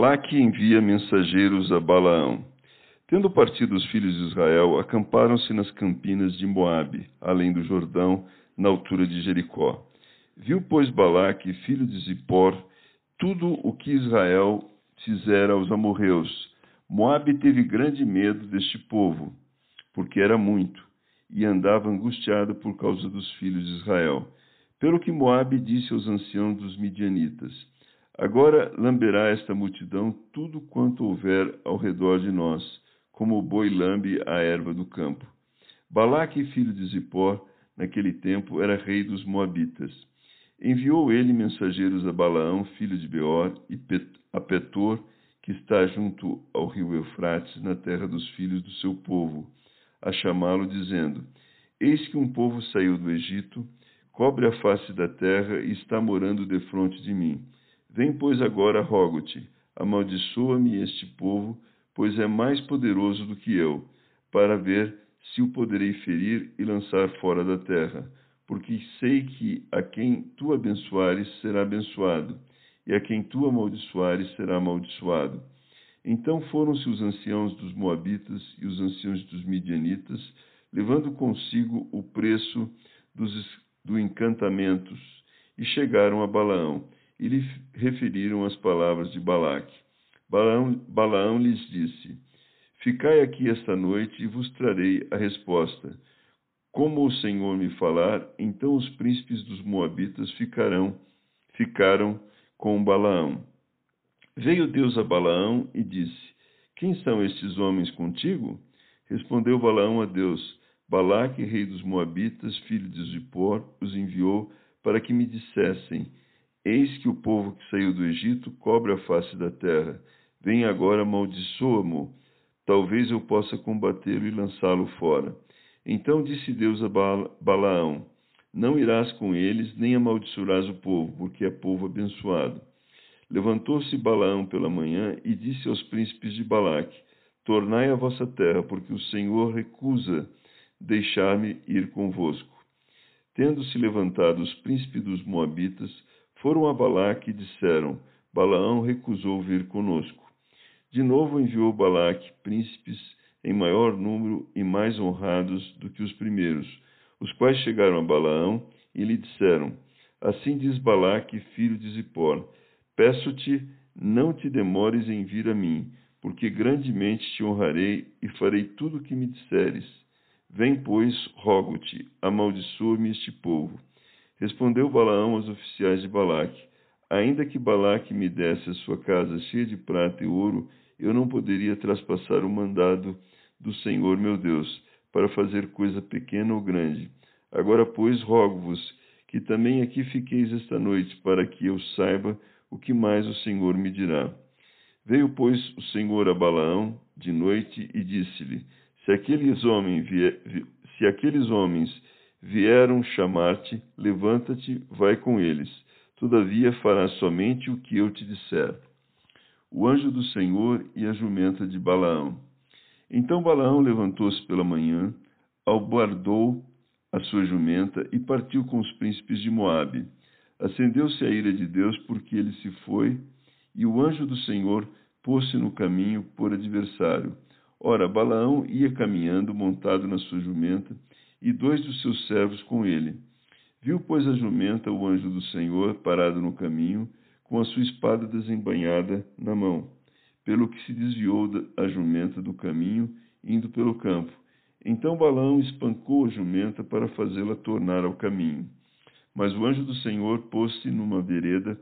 Balaque envia mensageiros a Balaão. Tendo partido os filhos de Israel, acamparam-se nas campinas de Moabe, além do Jordão, na altura de Jericó. Viu, pois, Balaque, filho de Zippor, tudo o que Israel fizera aos amorreus. Moabe teve grande medo deste povo, porque era muito, e andava angustiado por causa dos filhos de Israel. Pelo que Moabe disse aos anciãos dos midianitas: Agora lamberá esta multidão tudo quanto houver ao redor de nós, como o boi lambe a erva do campo. Balaque, filho de Zippor, naquele tempo era rei dos Moabitas. Enviou ele mensageiros a Balaão, filho de Beor, e a Petor, que está junto ao rio Eufrates, na terra dos filhos do seu povo, a chamá-lo, dizendo: Eis que um povo saiu do Egito, cobre a face da terra e está morando defronte de mim. Vem, pois, agora, rogo-te, amaldiçoa-me este povo, pois é mais poderoso do que eu, para ver se o poderei ferir e lançar fora da terra. Porque sei que a quem tu abençoares será abençoado, e a quem tu amaldiçoares será amaldiçoado. Então foram-se os anciãos dos Moabitas e os anciãos dos Midianitas, levando consigo o preço dos do encantamentos, e chegaram a Balaão e lhe referiram as palavras de Balaque. Balaão, Balaão lhes disse: Ficai aqui esta noite e vos trarei a resposta. Como o Senhor me falar, então os príncipes dos moabitas ficarão ficaram com Balaão. Veio Deus a Balaão e disse: Quem são estes homens contigo? Respondeu Balaão a Deus: Balaque, rei dos moabitas, filho de Zippor, os enviou para que me dissessem: Eis que o povo que saiu do Egito cobre a face da terra. Vem agora, amaldiçoa-mo. Talvez eu possa combatê-lo e lançá-lo fora. Então disse Deus a Balaão: Não irás com eles, nem amaldiçoarás o povo, porque é povo abençoado. Levantou-se Balaão pela manhã e disse aos príncipes de Balaque: Tornai a vossa terra, porque o Senhor recusa deixar-me ir convosco. Tendo-se levantado os príncipes dos Moabitas, foram a Balaque e disseram: Balaão recusou vir conosco. De novo enviou Balaque príncipes em maior número e mais honrados do que os primeiros, os quais chegaram a Balaão e lhe disseram: Assim diz Balaque, filho de Zippor: Peço-te, não te demores em vir a mim, porque grandemente te honrarei e farei tudo o que me disseres. Vem, pois, rogo-te, amaldiçoa-me este povo. Respondeu Balaão aos oficiais de Balaque: Ainda que Balaque me desse a sua casa cheia de prata e ouro, eu não poderia traspassar o mandado do Senhor meu Deus, para fazer coisa pequena ou grande. Agora, pois, rogo-vos que também aqui fiqueis esta noite, para que eu saiba o que mais o Senhor me dirá. Veio, pois, o Senhor a Balaão de noite e disse-lhe: Se aqueles homens, se aqueles homens vieram chamar-te, levanta-te, vai com eles. Todavia farás somente o que eu te disser. O anjo do Senhor e a jumenta de Balaão. Então Balaão levantou-se pela manhã, albardou a sua jumenta e partiu com os príncipes de Moabe. Acendeu-se a ira de Deus porque ele se foi, e o anjo do Senhor pôs-se no caminho por adversário. Ora, Balaão ia caminhando montado na sua jumenta, e dois dos seus servos com ele. Viu, pois, a jumenta o anjo do Senhor parado no caminho, com a sua espada desembanhada na mão, pelo que se desviou a jumenta do caminho, indo pelo campo. Então Balão espancou a jumenta para fazê-la tornar ao caminho. Mas o anjo do Senhor pôs-se numa vereda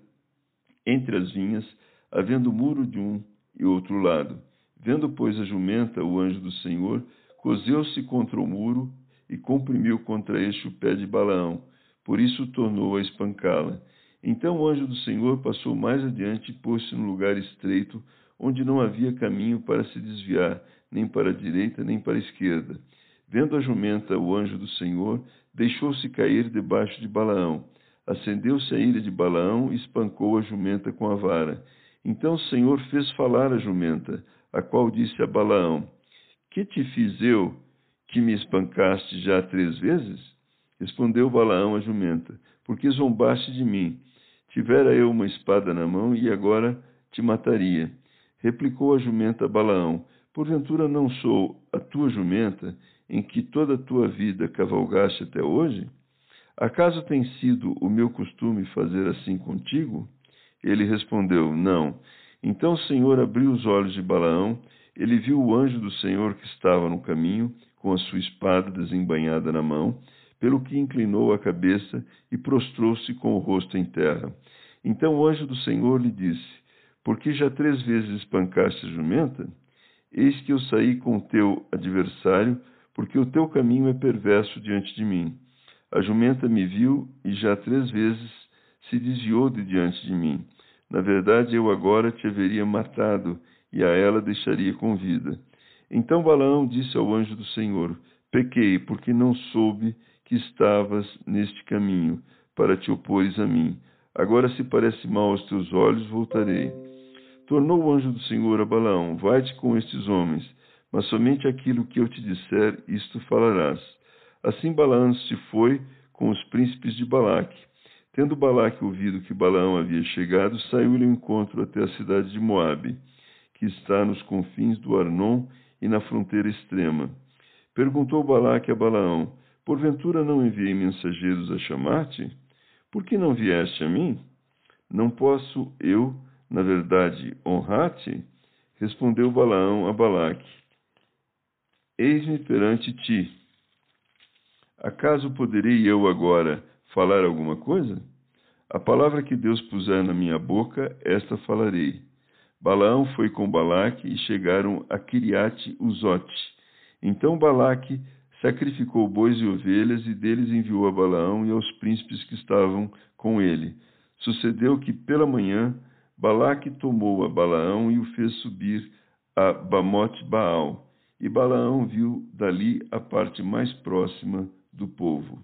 entre as vinhas, havendo muro de um e outro lado. Vendo, pois, a jumenta, o anjo do Senhor, cozeu-se contra o muro e comprimiu contra este o pé de Balaão, por isso tornou a espancá-la. Então o anjo do Senhor passou mais adiante e pôs-se num lugar estreito, onde não havia caminho para se desviar, nem para a direita, nem para a esquerda. Vendo a jumenta o anjo do Senhor, deixou-se cair debaixo de Balaão. Acendeu-se a ira de Balaão e espancou a jumenta com a vara. Então o Senhor fez falar a jumenta, a qual disse a Balaão: Que te fiz eu, que me espancaste já três vezes? Respondeu Balaão a jumenta: Porque zombaste de mim. Tivera eu uma espada na mão e agora te mataria. Replicou a jumenta a Balaão: Porventura não sou a tua jumenta, em que toda a tua vida cavalgaste até hoje? Acaso tem sido o meu costume fazer assim contigo? Ele respondeu: Não. Então o Senhor abriu os olhos de Balaão, ele viu o anjo do Senhor que estava no caminho, com a sua espada desembainhada na mão, pelo que inclinou a cabeça e prostrou-se com o rosto em terra. Então o anjo do Senhor lhe disse: Porque já três vezes espancaste a jumenta? Eis que eu saí com o teu adversário, porque o teu caminho é perverso diante de mim. A jumenta me viu e já três vezes se desviou de diante de mim. Na verdade, eu agora te haveria matado e a ela deixaria com vida. Então Balaão disse ao anjo do Senhor: Pequei, porque não soube que estavas neste caminho, para te opores a mim. Agora, se parece mal aos teus olhos, voltarei. Tornou o anjo do Senhor a Balaão: Vai-te com estes homens, mas somente aquilo que eu te disser, isto falarás. Assim Balaão se foi com os príncipes de Balaque. Tendo Balaque ouvido que Balaão havia chegado, saiu-lhe ao encontro até a cidade de Moabe, que está nos confins do Arnon e na fronteira extrema. Perguntou Balaque a Balaão: Porventura não enviei mensageiros a chamar-te? Por que não vieste a mim? Não posso eu, na verdade, honrar-te? Respondeu Balaão a Balaque: Eis-me perante ti. Acaso poderei eu agora falar alguma coisa? A palavra que Deus puser na minha boca, esta falarei. Balaão foi com Balaque e chegaram a Kiriate Uzote. Então Balaque sacrificou bois e ovelhas, e deles enviou a Balaão e aos príncipes que estavam com ele. Sucedeu que, pela manhã, Balaque tomou a Balaão e o fez subir a Bamote Baal, e Balaão viu dali a parte mais próxima do povo.